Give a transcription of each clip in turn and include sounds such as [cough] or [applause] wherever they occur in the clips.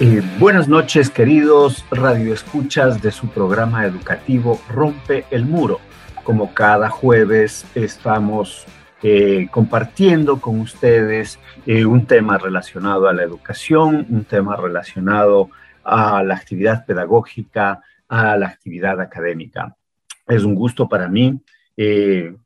Eh, buenas noches, queridos radioescuchas de su programa educativo Rompe el Muro. Como cada jueves estamos eh, compartiendo con ustedes eh, un tema relacionado a la educación, un tema relacionado a la actividad pedagógica, a la actividad académica. Es un gusto para mí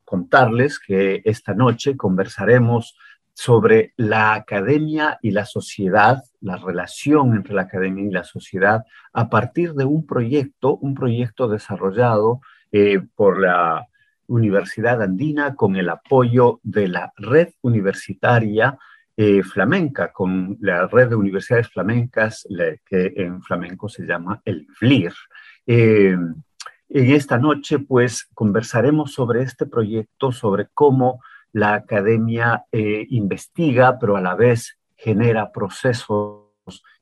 contarles que esta noche conversaremos sobre la academia y la sociedad, la relación entre la academia y la sociedad, a partir de un proyecto, un proyecto desarrollado eh, por la Universidad Andina con el apoyo de la red universitaria eh, flamenca, con la red de universidades flamencas, que en flamenco se llama el FLIR. Eh, en esta noche, pues, conversaremos sobre este proyecto, sobre cómo la academia investiga, pero a la vez genera procesos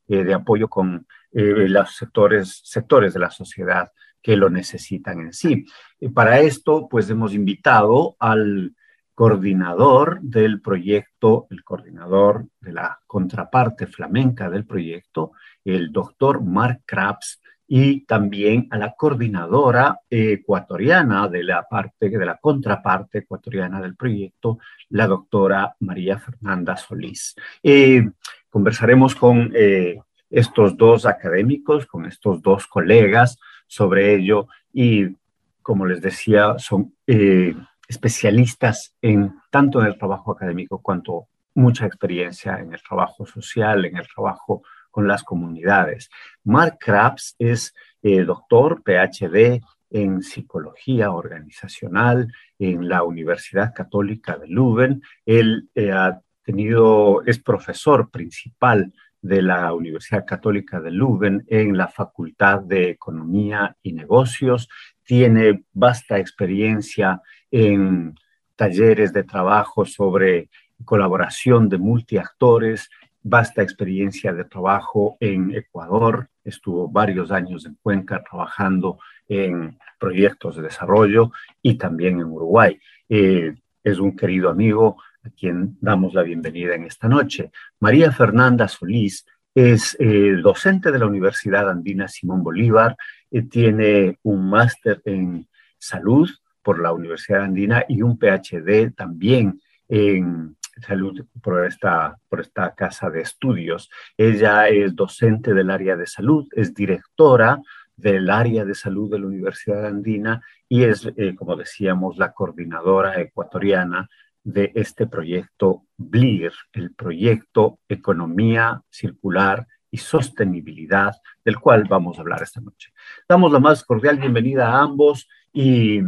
eh, de apoyo con eh, los sectores, sectores de la sociedad que lo necesitan en sí. Y para esto, pues hemos invitado al coordinador del proyecto, el coordinador de la contraparte flamenca del proyecto, el doctor Mark Krabs, y también a la coordinadora ecuatoriana de la parte, de la contraparte ecuatoriana del proyecto, la doctora María Fernanda Solís. Eh, conversaremos con eh, estos dos académicos, con estos dos colegas sobre ello y, como les decía, son eh, especialistas en tanto en el trabajo académico cuanto mucha experiencia en el trabajo social, en el trabajo con las comunidades. Mark Krabs es eh, doctor, PhD en psicología organizacional en la Universidad Católica de Leuven. Él eh, ha tenido, es profesor principal de la Universidad Católica de Leuven en la Facultad de Economía y Negocios. Tiene vasta experiencia en talleres de trabajo sobre colaboración de multiactores, vasta experiencia de trabajo en Ecuador, estuvo varios años en Cuenca trabajando en proyectos de desarrollo y también en Uruguay. Eh, es un querido amigo a quien damos la bienvenida en esta noche. María Fernanda Solís es eh, docente de la Universidad Andina Simón Bolívar, eh, tiene un máster en salud por la Universidad Andina y un PhD también en salud por esta, por esta casa de estudios. Ella es docente del área de salud, es directora del área de salud de la Universidad Andina y es, eh, como decíamos, la coordinadora ecuatoriana de este proyecto BLIR, el proyecto Economía Circular y Sostenibilidad, del cual vamos a hablar esta noche. Damos la más cordial bienvenida a ambos y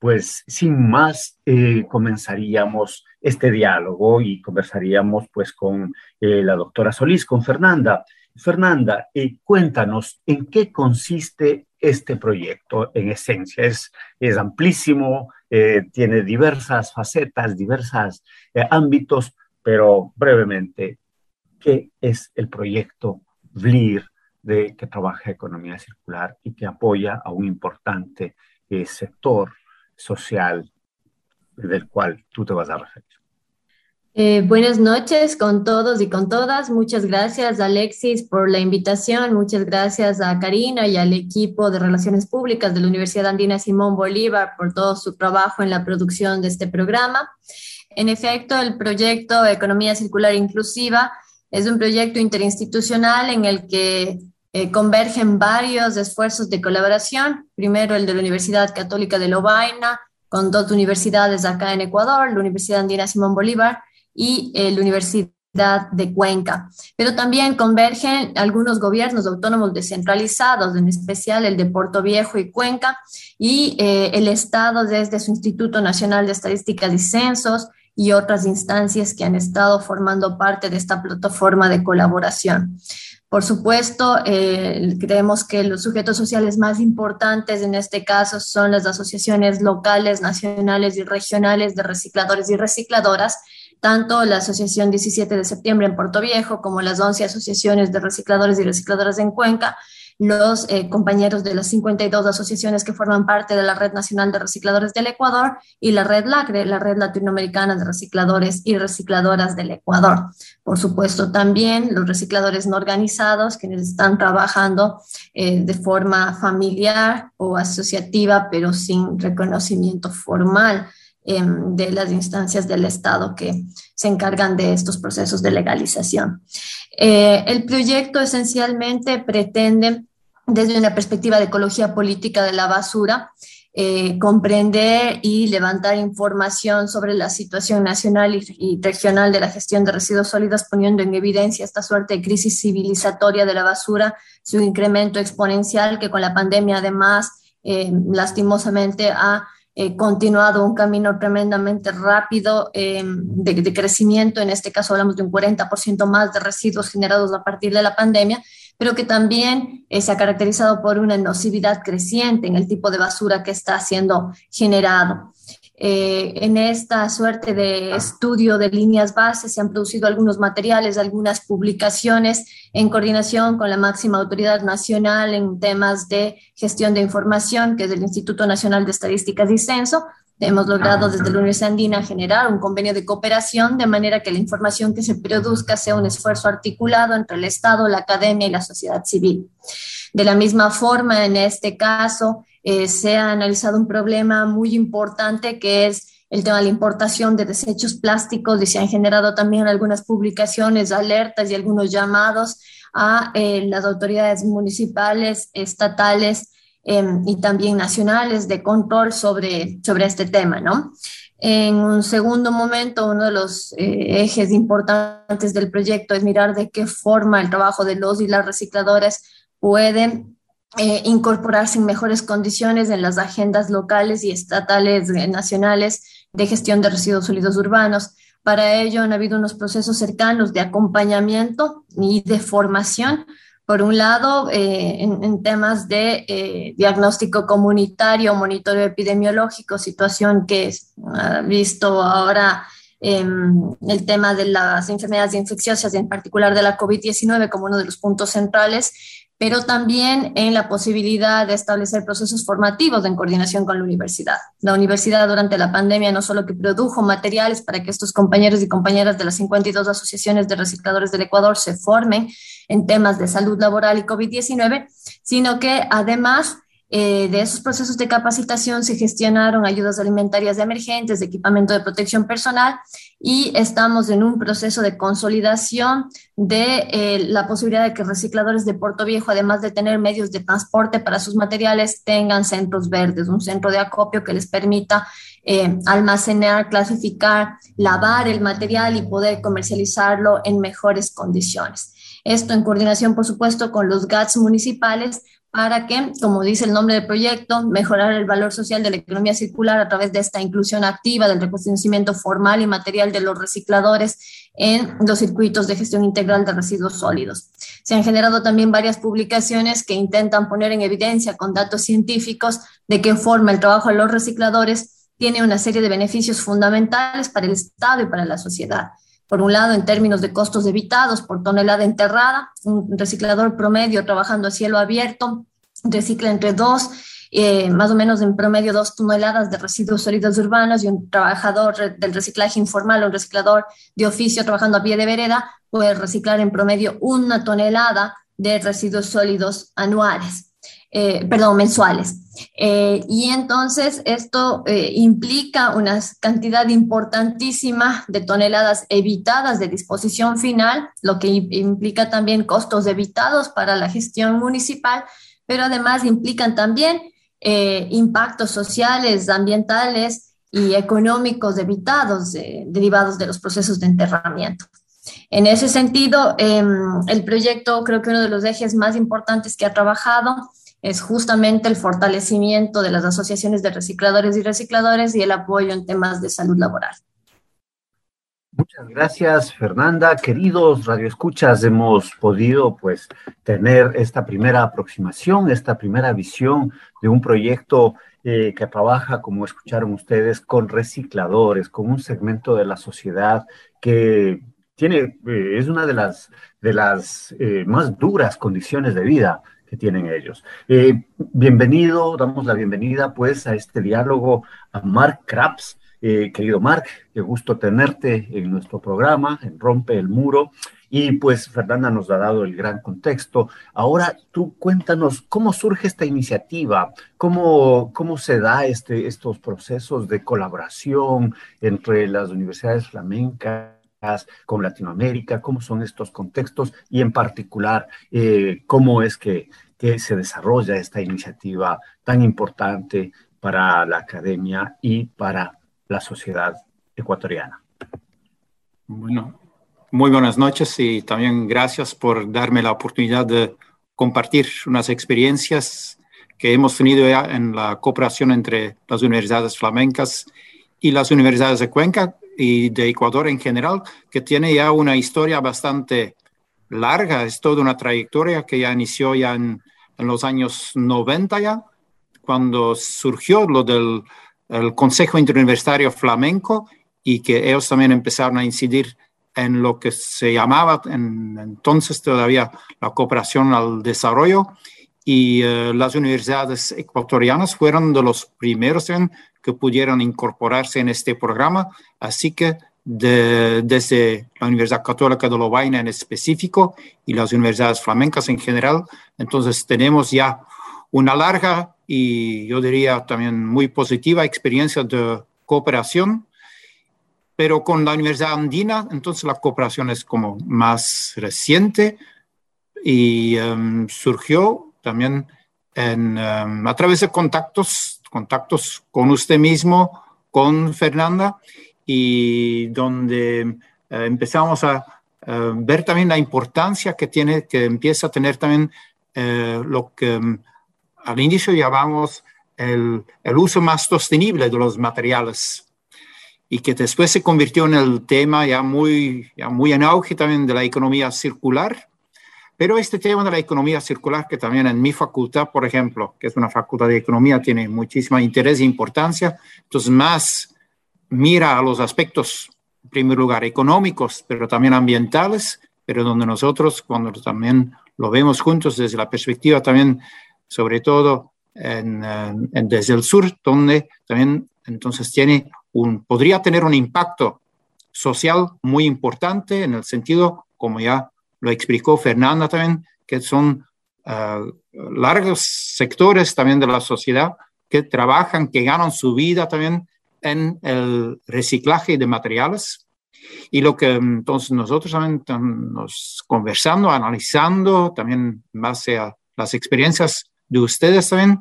pues sin más eh, comenzaríamos este diálogo y conversaríamos pues con eh, la doctora Solís, con Fernanda. Fernanda, eh, cuéntanos en qué consiste este proyecto en esencia. Es, es amplísimo, tiene diversas facetas, diversos ámbitos, pero brevemente, ¿qué es el proyecto VLIR de, que trabaja economía circular y que apoya a un importante sector social del cual tú te vas a referir. Eh, buenas noches con todos y con todas. Muchas gracias, Alexis, por la invitación. Muchas gracias a Karina y al equipo de Relaciones Públicas de la Universidad Andina Simón Bolívar por todo su trabajo en la producción de este programa. En efecto, el proyecto Economía Circular Inclusiva es un proyecto interinstitucional en el que eh, convergen varios esfuerzos de colaboración. Primero, el de la Universidad Católica de Lovaina, con dos universidades acá en Ecuador, la Universidad Andina Simón Bolívar y eh, la Universidad de Cuenca. Pero también convergen algunos gobiernos autónomos descentralizados, en especial el de Puerto Viejo y Cuenca, y eh, el Estado desde su Instituto Nacional de Estadísticas y Censos y otras instancias que han estado formando parte de esta plataforma de colaboración. Por supuesto, eh, creemos que los sujetos sociales más importantes en este caso son las asociaciones locales, nacionales y regionales de recicladores y recicladoras, tanto la Asociación 17 de septiembre en Puerto Viejo como las 11 asociaciones de recicladores y recicladoras en Cuenca, los eh, compañeros de las 52 asociaciones que forman parte de la Red Nacional de Recicladores del Ecuador y la Red LACRE, la Red Latinoamericana de Recicladores y Recicladoras del Ecuador. Por supuesto, también los recicladores no organizados, quienes están trabajando eh, de forma familiar o asociativa, pero sin reconocimiento formal Em, de las instancias del Estado que se encargan de estos procesos de legalización. Eh, el proyecto esencialmente pretende, desde una perspectiva de ecología política de la basura, eh, comprender y levantar información sobre la situación nacional y, regional de la gestión de residuos sólidos, poniendo en evidencia esta suerte de crisis civilizatoria de la basura, su incremento exponencial que con la pandemia además eh, lastimosamente ha eh, continuado un camino tremendamente rápido eh, de, crecimiento. En este caso hablamos de un 40% más de residuos generados a partir de la pandemia, pero que también eh, se ha caracterizado por una nocividad creciente en el tipo de basura que está siendo generado. Eh, en esta suerte de estudio de líneas bases se han producido algunos materiales, algunas publicaciones en coordinación con la máxima autoridad nacional en temas de gestión de información, que es el Instituto Nacional de Estadísticas y Censo. Hemos logrado desde la Universidad Andina generar un convenio de cooperación de manera que la información que se produzca sea un esfuerzo articulado entre el Estado, la academia y la sociedad civil. De la misma forma, en este caso, eh, se ha analizado un problema muy importante que es el tema de la importación de desechos plásticos y se han generado también algunas publicaciones, alertas y algunos llamados a eh, las autoridades municipales, estatales em, y también nacionales de control sobre, sobre este tema, ¿no? En un segundo momento, uno de los eh, ejes importantes del proyecto es mirar de qué forma el trabajo de los y las recicladoras pueden eh, incorporarse en mejores condiciones en las agendas locales y estatales eh, nacionales de gestión de residuos sólidos urbanos. Para ello han habido unos procesos cercanos de acompañamiento y de formación. Por un lado, eh, en, temas de diagnóstico comunitario, monitoreo epidemiológico, situación que ha visto ahora em, el tema de las enfermedades infecciosas, en particular de la COVID-19, como uno de los puntos centrales pero también en la posibilidad de establecer procesos formativos en coordinación con la universidad. La universidad durante la pandemia no solo que produjo materiales para que estos compañeros y compañeras de las 52 asociaciones de recicladores del Ecuador se formen en temas de salud laboral y COVID-19, sino que además eh, de esos procesos de capacitación se gestionaron ayudas alimentarias emergentes, de equipamiento de protección personal y estamos en un proceso de consolidación de eh, la posibilidad de que recicladores de Puerto Viejo, además de tener medios de transporte para sus materiales, tengan centros verdes, un centro de acopio que les permita eh, almacenar, clasificar, lavar el material y poder comercializarlo en mejores condiciones. Esto en coordinación, por supuesto, con los GATS municipales para que, como dice el nombre del proyecto, mejorar el valor social de la economía circular a través de esta inclusión activa del reconocimiento formal y material de los recicladores en los circuitos de gestión integral de residuos sólidos. Se han generado también varias publicaciones que intentan poner en evidencia con datos científicos de qué forma el trabajo de los recicladores tiene una serie de beneficios fundamentales para el Estado y para la sociedad. Por un lado, en términos de costos evitados por tonelada enterrada, un reciclador promedio trabajando a cielo abierto recicla entre 2 eh, más o menos en promedio dos toneladas de residuos sólidos urbanos y un trabajador del reciclaje informal, un reciclador de oficio trabajando a pie de vereda, puede reciclar en promedio una tonelada de residuos sólidos anuales. Eh, perdón, mensuales. Eh, y entonces esto eh, implica una cantidad importantísima de toneladas evitadas de disposición final, lo que implica también costos evitados para la gestión municipal, pero además implican también impactos sociales, ambientales y económicos evitados derivados de los procesos de enterramiento. En ese sentido, em, el proyecto creo que uno de los ejes más importantes que ha trabajado es justamente el fortalecimiento de las asociaciones de recicladores y recicladores y el apoyo en temas de salud laboral. Muchas gracias, Fernanda. Queridos radioescuchas, hemos podido pues tener esta primera aproximación, esta primera visión de un proyecto eh, que trabaja, como escucharon ustedes, con recicladores, con un segmento de la sociedad que eh, es una de las, de las eh, más duras condiciones de vida que tienen ellos. Eh, bienvenido, damos la bienvenida pues a este diálogo a Mark Krabs. Querido Mark, qué gusto tenerte en nuestro programa, en Rompe el Muro. Y pues Fernanda nos ha dado el gran contexto. Ahora tú cuéntanos cómo surge esta iniciativa, cómo, cómo se da este, estos procesos de colaboración entre las universidades flamencas con Latinoamérica, cómo son estos contextos y en particular eh, cómo es que, que se desarrolla esta iniciativa tan importante para la academia y para la sociedad ecuatoriana. Bueno, muy buenas noches y también gracias por darme la oportunidad de compartir unas experiencias que hemos tenido ya en la cooperación entre las universidades flamencas y las universidades de Cuenca y de Ecuador en general, que tiene ya una historia bastante larga, es toda una trayectoria que ya inició ya en, los años 90 ya, cuando surgió lo del el Consejo Interuniversitario Flamenco y que ellos también empezaron a incidir en lo que se llamaba en, entonces todavía la cooperación al desarrollo y eh, las universidades ecuatorianas fueron de los primeros en que pudieron incorporarse en este programa. Así que desde la Universidad Católica de Lovaina en específico y las universidades flamencas en general, entonces tenemos ya una larga y yo diría también muy positiva experiencia de cooperación, pero con la Universidad Andina, entonces la cooperación es como más reciente y em, surgió también en, em, a través de contactos contactos con usted mismo, con Fernanda, y donde eh, empezamos a ver también la importancia que tiene, que empieza a tener también eh, lo que mm, al inicio llamamos el, el, uso más sostenible de los materiales y que después se convirtió en el tema ya muy, ya muy en auge también de la economía circular pero este tema de la economía circular, que también en mi facultad, por ejemplo, que es una facultad de economía, tiene muchísimo interés e importancia, entonces más mira a los aspectos, en primer lugar, económicos, pero también ambientales, pero donde nosotros, cuando también lo vemos juntos desde la perspectiva también, sobre todo en, desde el sur, donde también entonces tiene un, podría tener un impacto social muy importante en el sentido, como ya lo explicó Fernanda también, que son ah, largos sectores también de la sociedad que trabajan, que ganan su vida también en el reciclaje de materiales. Y lo que entonces nosotros también nos conversando, analizando, también base a las experiencias de ustedes también,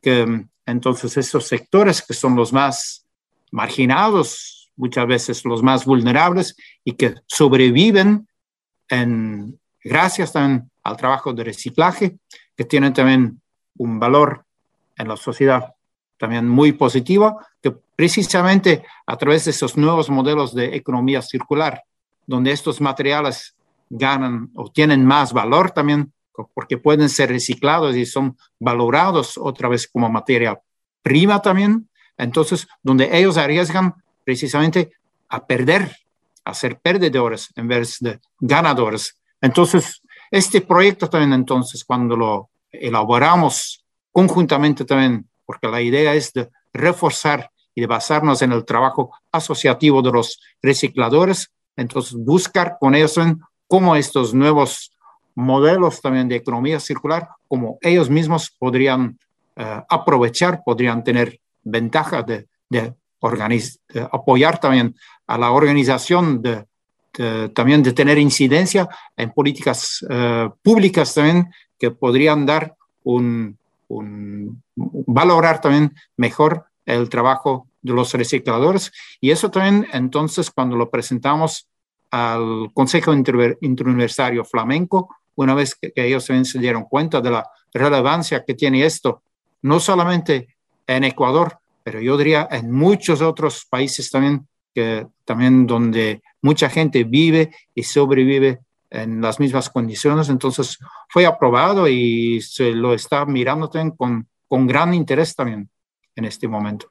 que entonces esos sectores que son los más marginados, muchas veces los más vulnerables y que sobreviven en, gracias también al trabajo de reciclaje, que tiene también un valor en la sociedad también muy positivo, que precisamente a través de esos nuevos modelos de economía circular, donde estos materiales ganan o tienen más valor también, porque pueden ser reciclados y son valorados otra vez como materia prima también, entonces donde ellos arriesgan precisamente a perder a perdedores en vez de ganadores. Entonces, este proyecto también entonces, cuando lo elaboramos conjuntamente también, porque la idea es de reforzar y de basarnos en el trabajo asociativo de los recicladores, entonces buscar con eso cómo estos nuevos modelos también de economía circular, como ellos mismos podrían eh, aprovechar, podrían tener ventaja de, de, apoyar también a la organización también de tener incidencia en políticas eh, públicas también que podrían dar un, un, valorar también mejor el trabajo de los recicladores. Y eso también entonces cuando lo presentamos al Consejo Interuniversitario Flamenco, una vez que, ellos también se dieron cuenta de la relevancia que tiene esto, no solamente en Ecuador, pero yo diría en muchos otros países también, que, también donde mucha gente vive y sobrevive en las mismas condiciones. Entonces fue aprobado y se lo está mirando también con, con gran interés también en este momento.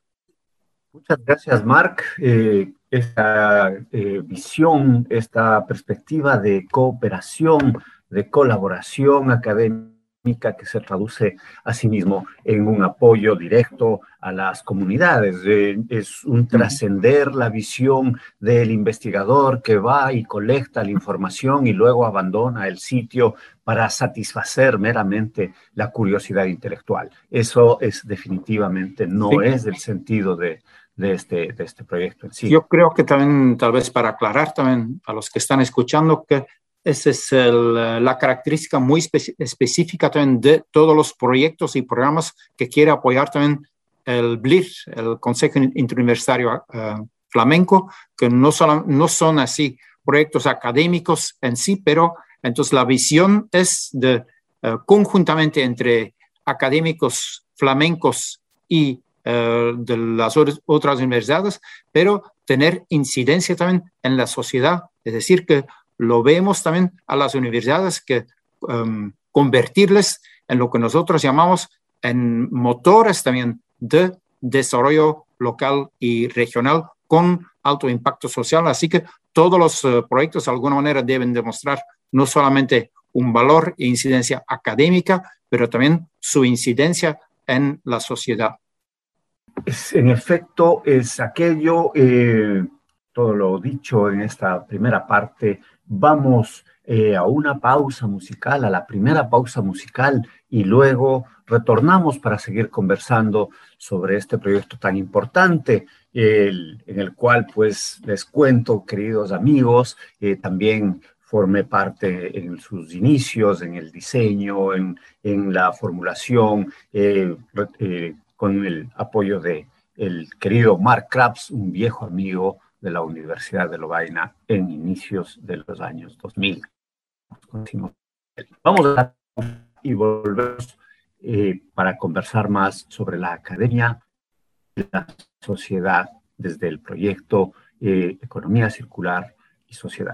Muchas gracias, Mark. Eh, esta eh, visión, esta perspectiva de cooperación, de colaboración académica que se traduce asimismo en un apoyo directo a las comunidades. Eh, es un trascender la visión del investigador que va y colecta la información y luego abandona el sitio para satisfacer meramente la curiosidad intelectual. Eso es definitivamente no es el sentido de, de este, de este proyecto en sí. Yo creo que también, tal vez para aclarar también a los que están escuchando, que esa es la característica muy específica también de todos los proyectos y programas que quiere apoyar también el BLIR, el Consejo Interuniversitario eh, Flamenco, que no, solo, no son así proyectos académicos en sí, pero entonces la visión es de eh, conjuntamente entre académicos flamencos y eh, de las otras universidades, pero tener incidencia también en la sociedad, es decir, que lo vemos también a las universidades que um, convertirles en lo que nosotros llamamos en motores también de desarrollo local y regional con alto impacto social. Así que todos los uh, proyectos de alguna manera deben demostrar no solamente un valor e incidencia académica, pero también su incidencia en la sociedad. en efecto, es aquello, eh, todo lo dicho en esta primera parte, vamos eh, a una pausa musical, a la primera pausa musical, y luego retornamos para seguir conversando sobre este proyecto tan importante, en el cual pues les cuento, queridos amigos, eh, también formé parte en sus inicios, en el diseño, en, en la formulación, eh, con el apoyo de el querido Mark Krabs, un viejo amigo de la Universidad de Lovaina en inicios de los años 2000. Vamos a y volvemos eh, para conversar más sobre la academia, la sociedad desde el proyecto eh, Economía Circular y Sociedad.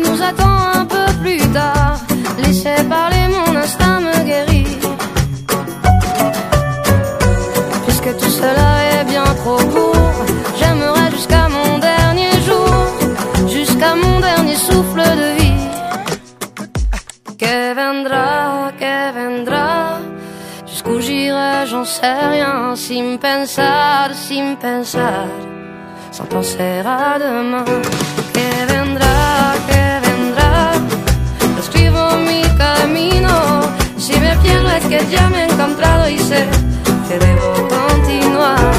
Nous attend un peu plus tard. Laissez parler, mon instinct me guérit. Puisque tout cela est bien trop court, j'aimerais jusqu'à mon dernier jour, jusqu'à mon dernier souffle de vie. Que vendra, que vendra, jusqu'où j'irai, j'en sais rien, sin pensar, sin pensar. sans penser à demain. Que vendrá, Si me pierdo es que ya me he encontrado y sé que debo continuar.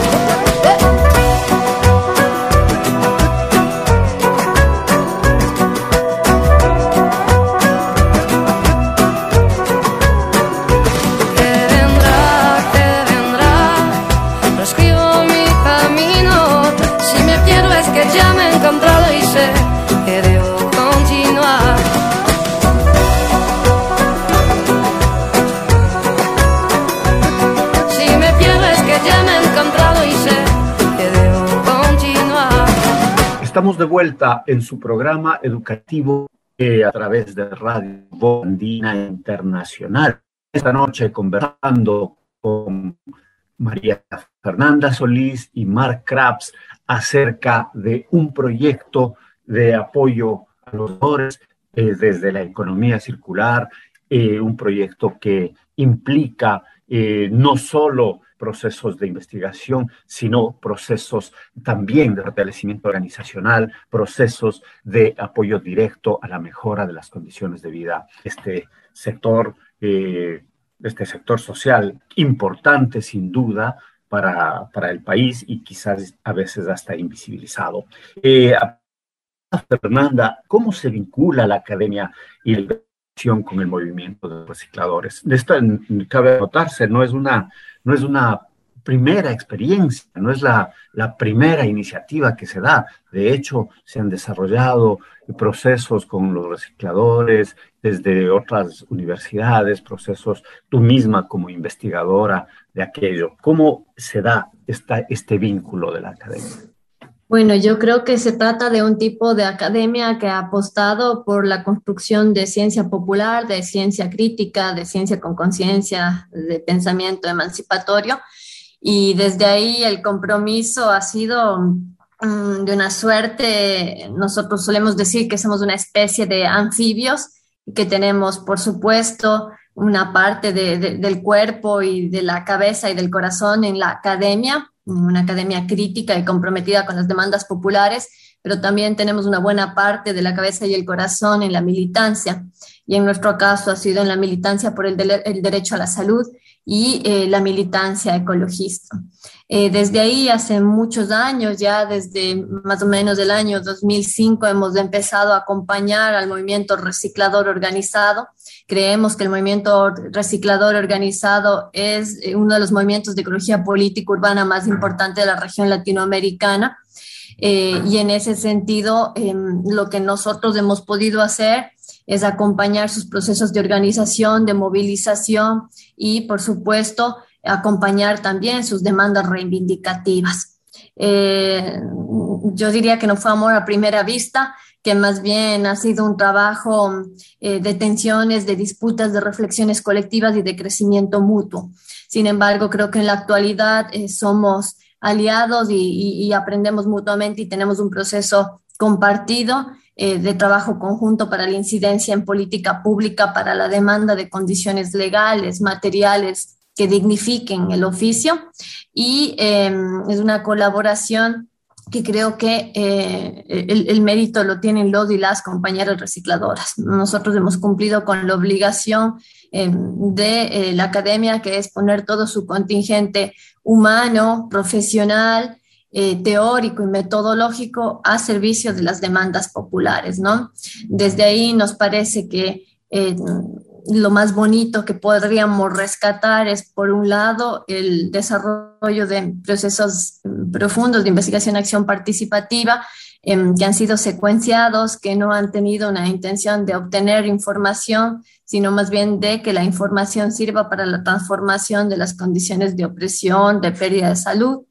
Estamos de vuelta en su programa educativo eh, a través de Radio Andina Internacional. Esta noche conversando con María Fernanda Solís y Mark Krabs acerca de un proyecto de apoyo a los dolores eh, desde la economía circular, eh, un proyecto que implica no solo procesos de investigación, sino procesos también de fortalecimiento organizacional, procesos de apoyo directo a la mejora de las condiciones de vida. Este sector, eh, este sector social importante sin duda para, para, el país y quizás a veces hasta invisibilizado. Eh, Fernanda, ¿cómo se vincula la academia y con el movimiento de recicladores? Esto cabe notarse, no es una no es una primera experiencia, no es la, la, primera iniciativa que se da. De hecho, se han desarrollado procesos con los recicladores desde otras universidades, procesos tú misma como investigadora de aquello. ¿Cómo se da esta, este vínculo de la academia? Bueno, yo creo que se trata de un tipo de academia que ha apostado por la construcción de ciencia popular, de ciencia crítica, de ciencia con conciencia, de pensamiento emancipatorio. Y desde ahí el compromiso ha sido mm, de una suerte, nosotros solemos decir que somos una especie de anfibios y que tenemos, por supuesto, una parte del cuerpo y de la cabeza y del corazón en la academia, una academia crítica y comprometida con las demandas populares, pero también tenemos una buena parte de la cabeza y el corazón en la militancia. Y en nuestro caso ha sido en la militancia por el, el derecho a la salud y eh, la militancia ecologista. Eh, desde ahí, hace muchos años, ya desde más o menos el año 2005, hemos empezado a acompañar al movimiento reciclador organizado. Creemos que el movimiento reciclador organizado es eh, uno de los movimientos de ecología política urbana más importantes de la región latinoamericana. y en ese sentido, em, lo que nosotros hemos podido hacer es acompañar sus procesos de organización, de movilización y, por supuesto, acompañar también sus demandas reivindicativas. Eh, yo diría que no fue amor a primera vista, que más bien ha sido un trabajo eh, de tensiones, de disputas, de reflexiones colectivas y de crecimiento mutuo. Sin embargo, creo que en la actualidad eh, somos aliados y aprendemos mutuamente y tenemos un proceso compartido eh, de trabajo conjunto para la incidencia en política pública, para la demanda de condiciones legales, materiales que dignifiquen el oficio. Y em, es una colaboración que creo que eh, el, mérito lo tienen los y las compañeras recicladoras. Nosotros hemos cumplido con la obligación em, de eh, la academia, que es poner todo su contingente humano, profesional, eh, teórico y metodológico a servicio de las demandas populares, ¿no? Desde ahí nos parece que eh, lo más bonito que podríamos rescatar es, por un lado, el desarrollo de procesos profundos de investigación y acción participativa em, que han sido secuenciados, que no han tenido una intención de obtener información, sino más bien de que la información sirva para la transformación de las condiciones de opresión, de pérdida de salud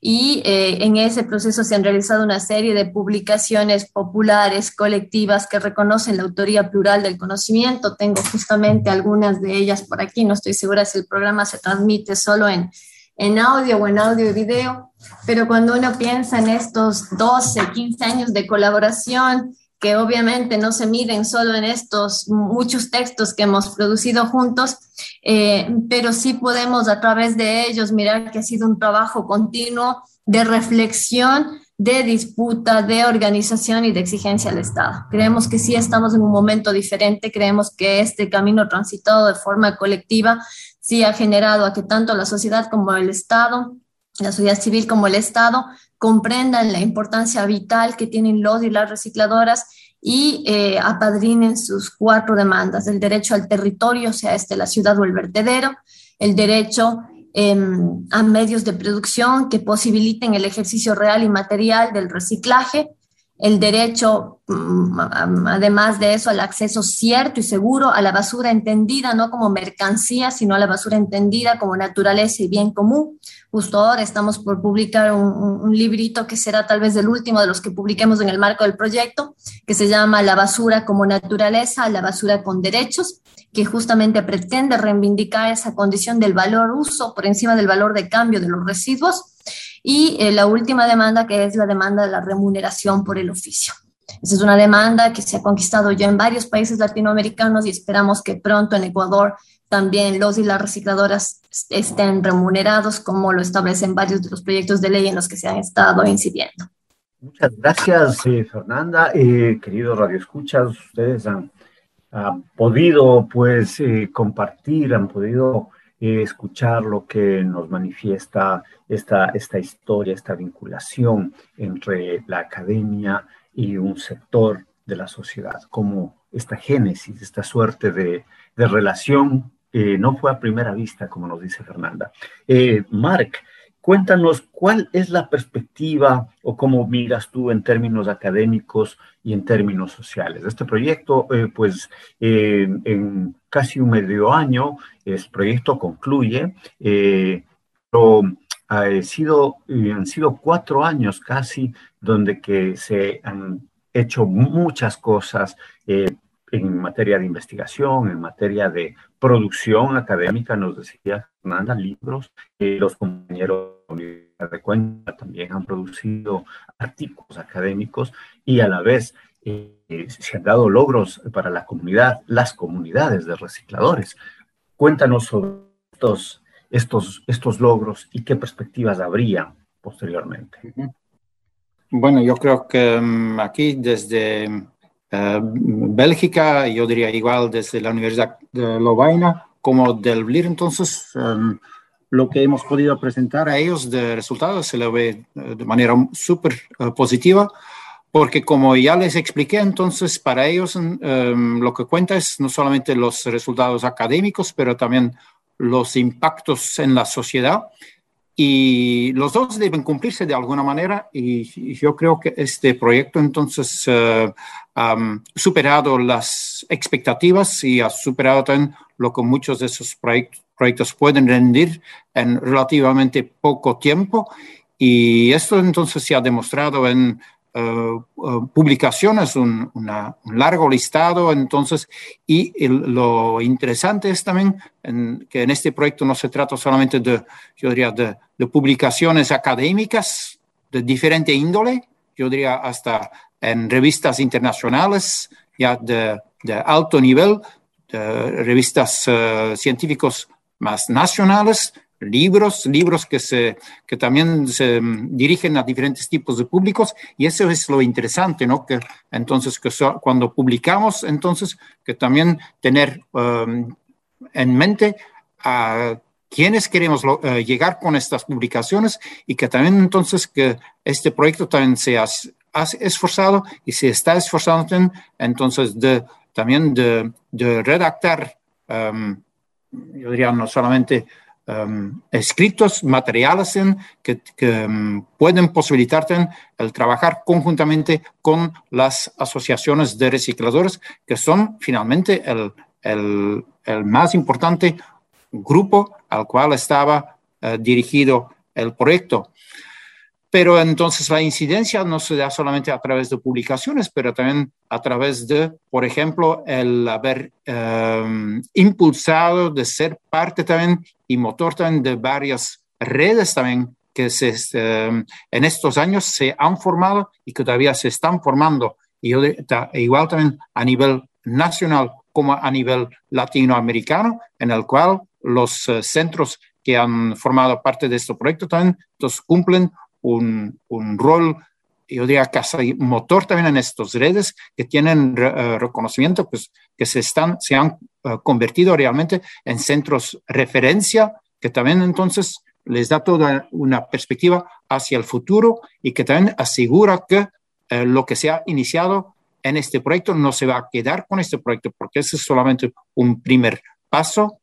y eh, en ese proceso se han realizado una serie de publicaciones populares, colectivas, que reconocen la autoría plural del conocimiento. Tengo justamente algunas de ellas por aquí, no estoy segura si el programa se transmite solo en, en audio o en audio y video, pero cuando uno piensa en estos 12, 15 años de colaboración, que obviamente no se miden solo en estos muchos textos que hemos producido juntos, eh, pero sí podemos a través de ellos mirar que ha sido un trabajo continuo de reflexión, de disputa, de organización y de exigencia al Estado. Creemos que sí estamos en un momento diferente, creemos que este camino transitado de forma colectiva sí ha generado a que tanto la sociedad como el Estado, la sociedad civil como el Estado, comprendan la importancia vital que tienen los y las recicladoras y eh, apadrinen sus cuatro demandas, el derecho al territorio, sea este la ciudad o el vertedero, el derecho em, a medios de producción que posibiliten el ejercicio real y material del reciclaje, el derecho, mm, además de eso, al acceso cierto y seguro a la basura entendida no como mercancía, sino a la basura entendida como naturaleza y bien común. Justo ahora estamos por publicar un, librito que será tal vez el último de los que publiquemos en el marco del proyecto, que se llama La basura como naturaleza, la basura con derechos, que justamente pretende reivindicar esa condición del valor uso por encima del valor de cambio de los residuos y eh, la última demanda, que es la demanda de la remuneración por el oficio. Esa es una demanda que se ha conquistado ya en varios países latinoamericanos y esperamos que pronto en Ecuador también los y las recicladoras estén remunerados, como lo establecen varios de los proyectos de ley en los que se han estado incidiendo. Muchas gracias, eh, Fernanda. Eh, queridos radioescuchas, ustedes han, podido pues eh, compartir, han podido escuchar lo que nos manifiesta esta, esta historia, esta vinculación entre la academia y un sector de la sociedad, como esta génesis, esta suerte de, de relación eh, no fue a primera vista, como nos dice Fernanda. Eh, Mark, cuéntanos cuál es la perspectiva o cómo miras tú en términos académicos y en términos sociales. Este proyecto, eh, pues en casi un medio año, el proyecto concluye, pero ha sido, han sido cuatro años casi donde que se han hecho muchas cosas en materia de investigación, en materia de producción académica, nos decía Fernanda, libros, eh, los compañeros de Cuenca también han producido artículos académicos y a la vez eh, se han dado logros para la comunidad, las comunidades de recicladores. Cuéntanos sobre estos, estos, estos logros y qué perspectivas habría posteriormente. Bueno, yo creo que mm, aquí desde Bélgica, yo diría igual desde la Universidad de Lovaina como del BLIR, entonces em, lo que hemos podido presentar a ellos de resultados se lo ve eh, de manera súper eh, positiva, porque como ya les expliqué, entonces para ellos em, lo que cuenta es no solamente los resultados académicos, pero también los impactos en la sociedad y los dos deben cumplirse de alguna manera y, yo creo que este proyecto entonces uh, ha superado las expectativas y ha superado también lo que muchos de esos proyectos, pueden rendir en relativamente poco tiempo. Y esto entonces se ha demostrado en uh, uh, publicaciones, un, largo listado, entonces, y lo interesante es también que en este proyecto no se trata solamente de, yo diría, de publicaciones académicas de diferente índole, yo diría hasta en revistas internacionales, ya de, alto nivel, revistas uh, científicos más nacionales, libros, libros que, se, que también se dirigen a diferentes tipos de públicos y eso es lo interesante, ¿no? Que entonces que cuando publicamos, entonces que también tener um, en mente a quiénes queremos eh, llegar con estas publicaciones y que también entonces que este proyecto también se ha, esforzado y se está esforzando entonces de, también de, redactar, em, yo diría no solamente em, escritos, materiales en, que, em, pueden posibilitar el trabajar conjuntamente con las asociaciones de recicladores, que son finalmente el, el, el más importante grupo al cual estaba eh, dirigido el proyecto. pero entonces la incidencia no se da solamente a través de publicaciones, pero también a través de, por ejemplo, el haber em, impulsado de ser parte también y motor también de varias redes también que se, em, en estos años se han formado y que todavía se están formando. Y igual también a nivel nacional como a nivel latinoamericano, en el cual los eh, centros que han formado parte de este proyecto también entonces, cumplen un, un rol, yo diría casi motor también en estas redes que tienen eh, reconocimiento, pues que se, están, se han eh, convertido realmente en centros referencia, que también entonces les da toda una perspectiva hacia el futuro y que también asegura que eh, lo que se ha iniciado en este proyecto no se va a quedar con este proyecto, porque ese es solamente un primer paso.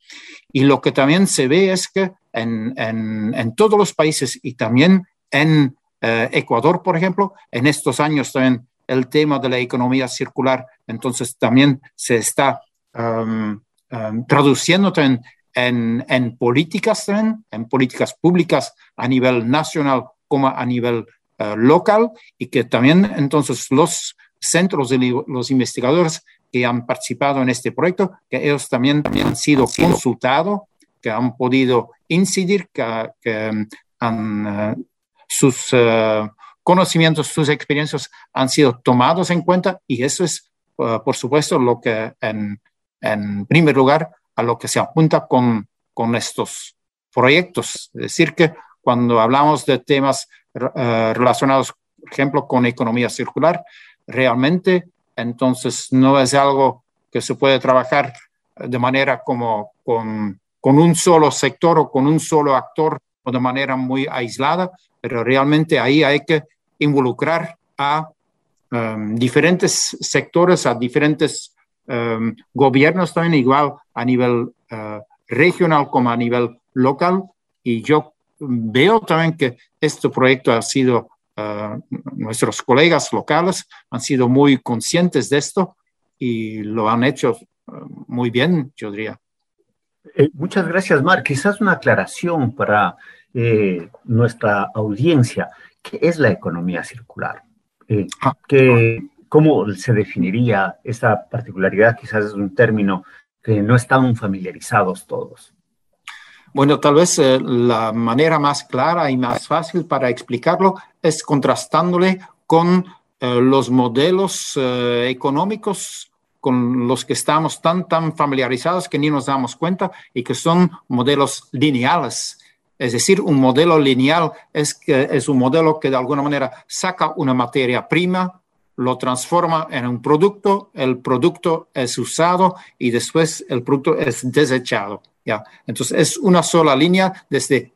Y lo que también se ve es que en, en, en todos los países y también en eh, Ecuador, por ejemplo, en estos años también el tema de la economía circular, entonces también se está um, um, traduciendo también en, en, políticas en políticas públicas a nivel nacional como a nivel uh, local y que también entonces los centros de los investigadores que han participado en este proyecto, que ellos también han sido consultados, que han podido incidir, que, que um, uh, sus eh, conocimientos, sus experiencias han sido tomados en cuenta y eso es, eh, por supuesto, lo que en, en, primer lugar a lo que se apunta con, con estos proyectos. Es decir, que cuando hablamos de temas eh, relacionados, por ejemplo, con economía circular, realmente entonces no es algo que se puede trabajar de manera como con, con un solo sector o con un solo actor o de manera muy aislada, pero realmente ahí hay que involucrar a um, diferentes sectores, a diferentes um, gobiernos también, igual a nivel uh, regional como a nivel local. Y yo veo también que este proyecto ha sido, uh, nuestros colegas locales han sido muy conscientes de esto y lo han hecho uh, muy bien, yo diría. Eh, muchas gracias, Mar. Quizás una aclaración para eh, nuestra audiencia. ¿Qué es la economía circular? Eh, ah. ¿Cómo se definiría esta particularidad? Quizás es un término que no están familiarizados todos. Bueno, tal vez la manera más clara y más fácil para explicarlo es contrastándole con los modelos económicos con los que estamos tan, tan familiarizados que ni nos damos cuenta y que son modelos lineales. Es decir, un modelo lineal es, que, es un modelo que de alguna manera saca una materia prima, lo transforma en un producto, el producto es usado y después el producto es desechado. ¿ya? Entonces es una sola línea desde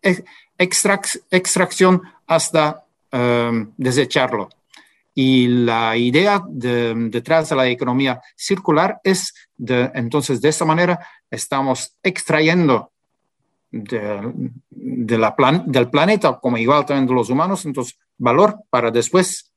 extracción hasta um, desecharlo. Y la idea detrás de la economía circular es de, entonces, de esta manera, estamos extrayendo de, la plan, del planeta, como igual también de los humanos, entonces, valor para después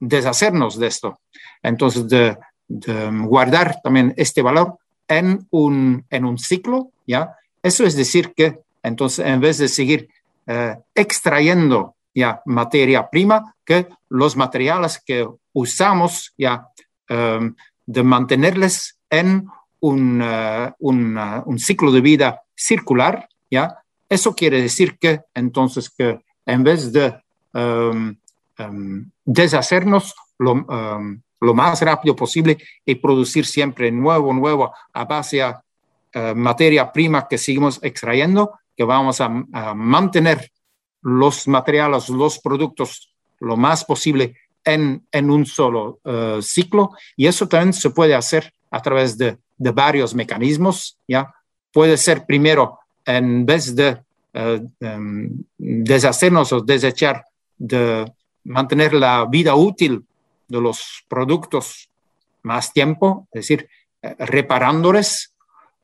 deshacernos de esto. Entonces, de, guardar también este valor en un, en un ciclo, ¿ya? Eso es decir que, entonces, en vez de seguir eh, extrayendo ya materia prima, que los materiales que usamos ya em, de mantenerles en un, eh, uh, un, ciclo de vida circular, ¿ya? Eso quiere decir que entonces que en vez de em, deshacernos lo, lo, más rápido posible y producir siempre nuevo, nuevo a base de uh, materia prima que seguimos extrayendo, que vamos a, a mantener los materiales, los productos lo más posible en, en un solo uh, ciclo y eso también se puede hacer a través de, de, varios mecanismos, ¿ya? Puede ser primero, en vez de uh, um, deshacernos o desechar, de mantener la vida útil de los productos más tiempo, es decir, eh, reparándoles,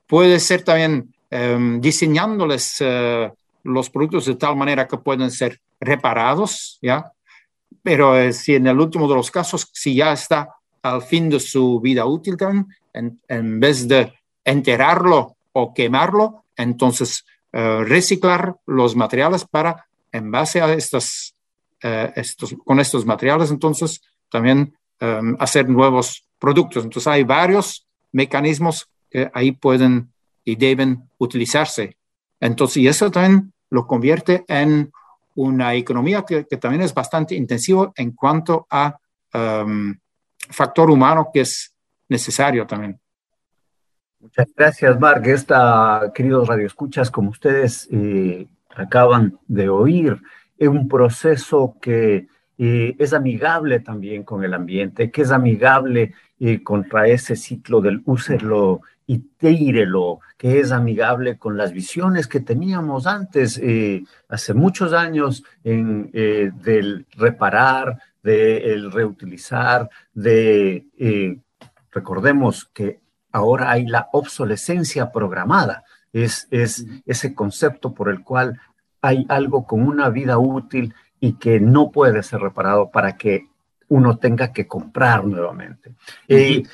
puede ser también um, diseñándoles uh, los productos de tal manera que pueden ser reparados, ¿ya? Pero eh, si en el último de los casos, si ya está al fin de su vida útil, en, en vez de enterrarlo o quemarlo, entonces eh, reciclar los materiales para, en base a estas estos, con estos materiales, entonces también em, hacer nuevos productos. Entonces hay varios mecanismos que ahí pueden y deben utilizarse. Entonces, y eso también lo convierte en una economía que, también es bastante intensiva en cuanto a um, factor humano que es necesario también. Muchas gracias, Mark. Esta, queridos radioescuchas, como ustedes eh, acaban de oír, es un proceso que eh, es amigable también con el ambiente, que es amigable eh, contra ese ciclo del úselo y tírelo, que es amigable con las visiones que teníamos antes, eh, hace muchos años, en, eh, del reparar, del reutilizar, de, recordemos que ahora hay la obsolescencia programada, es, es ese concepto por el cual hay algo con una vida útil y que no puede ser reparado para que uno tenga que comprar nuevamente. y,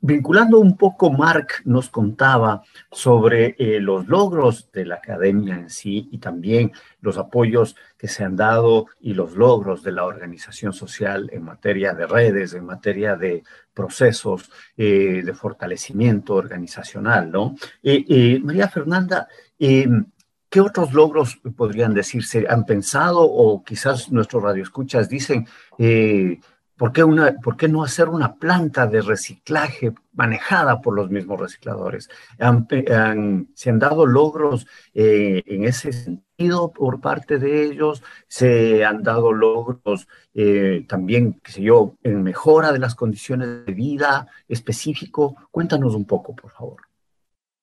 Vinculando un poco, Mark nos contaba sobre eh, los logros de la academia en sí y también los apoyos que se han dado y los logros de la organización social en materia de redes, en materia de procesos eh, de fortalecimiento organizacional, ¿no? Eh, María Fernanda, em, ¿Qué otros logros podrían decirse? ¿Han pensado o quizás nuestros radioescuchas dicen, ¿Por qué, una, ¿Por qué, no hacer una planta de reciclaje manejada por los mismos recicladores? se han dado logros eh, en ese sentido por parte de ellos, se han dado logros eh, también, qué sé yo, en mejora de las condiciones de vida específico. Cuéntanos un poco, por favor.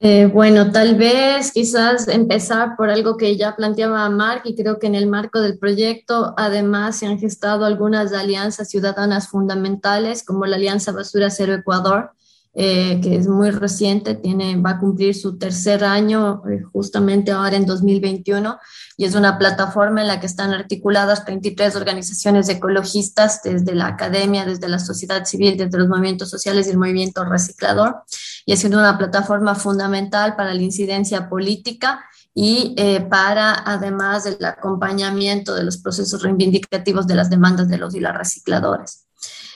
Eh, bueno, tal vez quizás empezar por algo que ya planteaba Mark y creo que en el marco del proyecto además se han gestado algunas alianzas ciudadanas fundamentales como la Alianza Basura Cero Ecuador, eh, que es muy reciente, tiene, va a cumplir su tercer año eh, justamente ahora en 2021 y es una plataforma en la que están articuladas 33 organizaciones ecologistas desde la academia, desde la sociedad civil, desde los movimientos sociales y el movimiento reciclador y ha sido una plataforma fundamental para la incidencia política y eh, para, además del acompañamiento de los procesos reivindicativos de las demandas de los y las recicladores.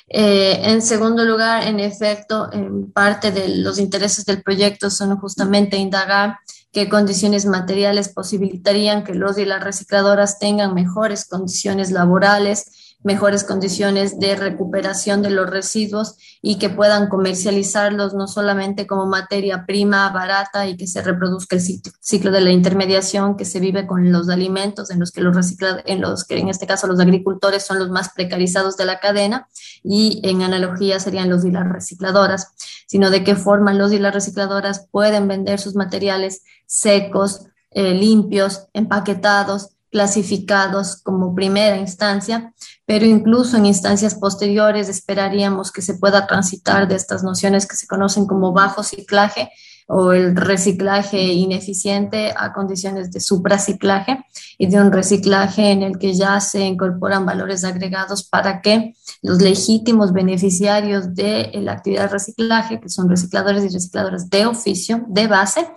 Eh, en segundo lugar, en efecto, en parte de los intereses del proyecto son justamente indagar qué condiciones materiales posibilitarían que los y las recicladoras tengan mejores condiciones laborales, mejores condiciones de recuperación de los residuos y que puedan comercializarlos no solamente como materia prima barata y que se reproduzca el ciclo de la intermediación que se vive con los alimentos en los que los reciclados, en los que en este caso los agricultores son los más precarizados de la cadena y en analogía serían los y las recicladoras, sino de qué forma los y las recicladoras pueden vender sus materiales secos, eh, limpios, empaquetados, clasificados como primera instancia, pero incluso en instancias posteriores esperaríamos que se pueda transitar de estas nociones que se conocen como bajo ciclaje o el reciclaje ineficiente a condiciones de supraciclaje y de un reciclaje en el que ya se incorporan valores agregados para que los legítimos beneficiarios de la actividad de reciclaje, que son recicladores y recicladoras de oficio, de base,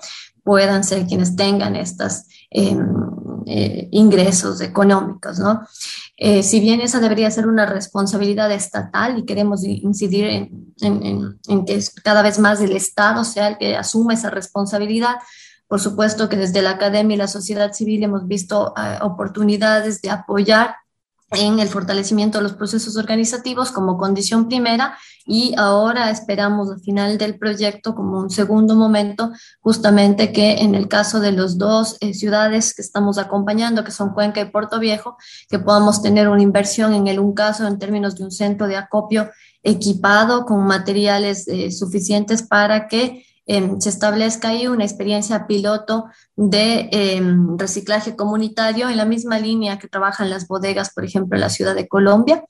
puedan ser quienes tengan estos em, eh, ingresos económicos, ¿no? Eh, si bien esa debería ser una responsabilidad estatal y queremos incidir en, que cada vez más el Estado sea el que asuma esa responsabilidad, por supuesto que desde la academia y la sociedad civil hemos visto eh, oportunidades de apoyar en el fortalecimiento de los procesos organizativos como condición primera y ahora esperamos al final del proyecto como un segundo momento justamente que en el caso de las dos eh, ciudades que estamos acompañando, que son Cuenca y Puerto Viejo, que podamos tener una inversión en el un caso en términos de un centro de acopio equipado con materiales eh, suficientes para que Em, se establezca ahí una experiencia piloto de em, reciclaje comunitario en la misma línea que trabajan las bodegas, por ejemplo, en la ciudad de Colombia.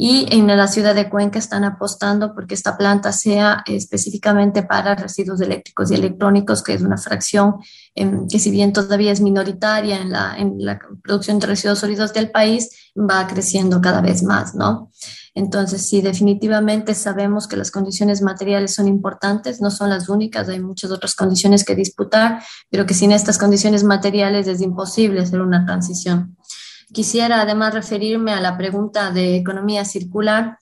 Y en la ciudad de Cuenca están apostando porque esta planta sea específicamente para residuos eléctricos y electrónicos, que es una fracción em, que si bien todavía es minoritaria en la, en la producción de residuos sólidos del país, va creciendo cada vez más, ¿no? Entonces, sí, definitivamente sabemos que las condiciones materiales son importantes, no son las únicas, hay muchas otras condiciones que disputar, pero que sin estas condiciones materiales es imposible hacer una transición. Quisiera además referirme a la pregunta de economía circular.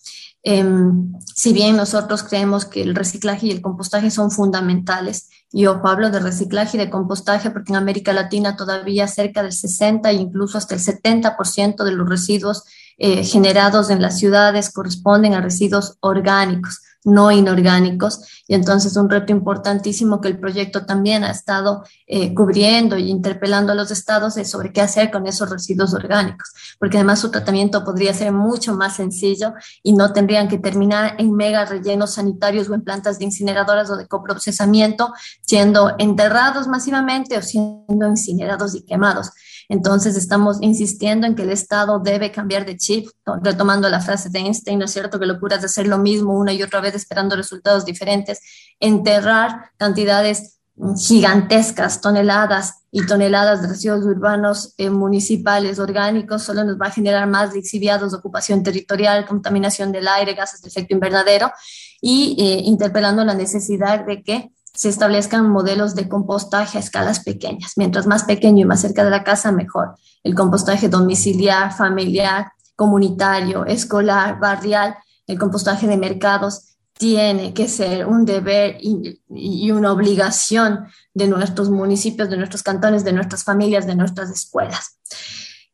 Em, si bien nosotros creemos que el reciclaje y el compostaje son fundamentales, y ojo, hablo de reciclaje y de compostaje porque en América Latina todavía cerca del 60 e incluso hasta el 70% de los residuos eh, generados en las ciudades corresponden a residuos orgánicos no inorgánicos. Y entonces un reto importantísimo que el proyecto también ha estado eh, cubriendo y interpelando a los estados es sobre qué hacer con esos residuos orgánicos, porque además su tratamiento podría ser mucho más sencillo y no tendrían que terminar en mega rellenos sanitarios o en plantas de incineradoras o de coprocesamiento, siendo enterrados masivamente o siendo incinerados y quemados. Entonces estamos insistiendo en que el Estado debe cambiar de chip, retomando la frase de Einstein, ¿no es cierto? Que locuras de hacer lo mismo una y otra vez esperando resultados diferentes, enterrar cantidades gigantescas, toneladas y toneladas de residuos urbanos eh, municipales orgánicos solo nos va a generar más lixiviados, ocupación territorial, contaminación del aire, gases de efecto invernadero y eh, interpelando la necesidad de que se establezcan modelos de compostaje a escalas pequeñas. Mientras más pequeño y más cerca de la casa, mejor. El compostaje domiciliar, familiar, comunitario, escolar, barrial, el compostaje de mercados tiene que ser un deber y, una obligación de nuestros municipios, de nuestros cantones, de nuestras familias, de nuestras escuelas.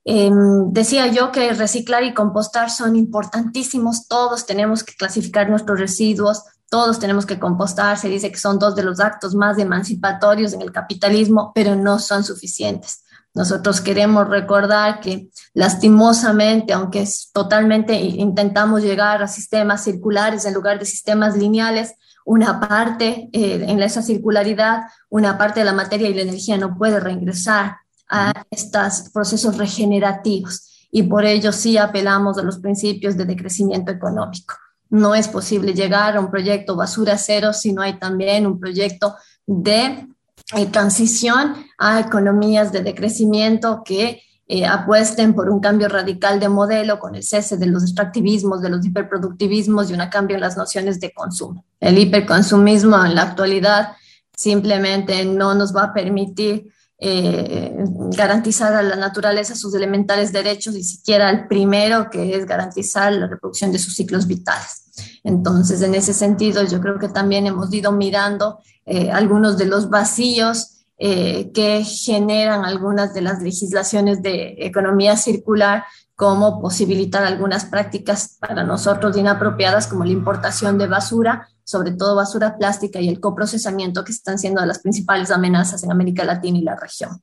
Em, decía yo que reciclar y compostar son importantísimos, todos tenemos que clasificar nuestros residuos, todos tenemos que compostar, se dice que son dos de los actos más emancipatorios en el capitalismo, pero no son suficientes. Nosotros queremos recordar que lastimosamente, aunque es totalmente intentamos llegar a sistemas circulares en lugar de sistemas lineales, una parte eh, en esa circularidad, una parte de la materia y la energía no puede reingresar a estos procesos regenerativos y por ello sí apelamos a los principios de decrecimiento económico. No es posible llegar a un proyecto basura cero si no hay también un proyecto de eh, transición a economías de decrecimiento que eh, apuesten por un cambio radical de modelo con el cese de los extractivismos, de los hiperproductivismos y un cambio en las nociones de consumo. El hiperconsumismo en la actualidad simplemente no nos va a permitir eh, garantizar a la naturaleza sus elementales derechos y siquiera el primero, que es garantizar la reproducción de sus ciclos vitales. Entonces, en ese sentido, yo creo que también hemos ido mirando eh, algunos de los vacíos eh, que generan algunas de las legislaciones de economía circular, como posibilitar algunas prácticas para nosotros inapropiadas, como la importación de basura, sobre todo basura plástica y el coprocesamiento, que están siendo las principales amenazas en América Latina y la región.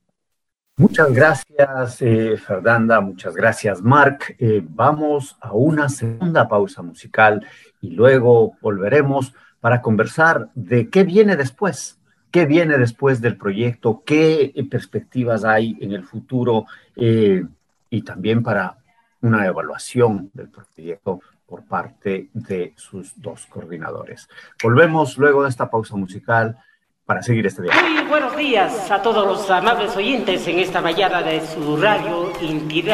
Muchas gracias, eh, Fernanda. Muchas gracias, Marc. Eh, vamos a una segunda pausa musical y luego volveremos para conversar de qué viene después, qué viene después del proyecto, qué perspectivas hay en el futuro eh, y también para una evaluación del proyecto por parte de sus dos coordinadores. Volvemos luego de esta pausa musical para seguir este día. Muy buenos días a todos los amables oyentes en esta mañana de su radio Inti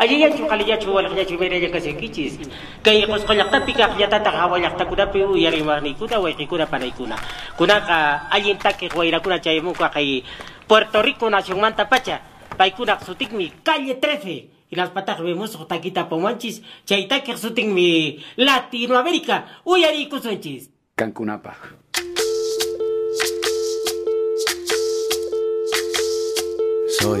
Allí ya chukali ya chuwal ya chumere ya kasi kichis. Kay kos kolak tapi ka ya tata ka walak ta kuda pe yari mani kuda wa kuda para ikuna. Kuna ka allí ta que guaira kuna chay mu ka kay Puerto Rico nación manta pacha. Pai kuna sutik mi calle 13. Y las patas vemos taquita pomanchis. Chaita que sutik mi Latinoamérica. Uyari kusunchis. Cancunapa. Soy,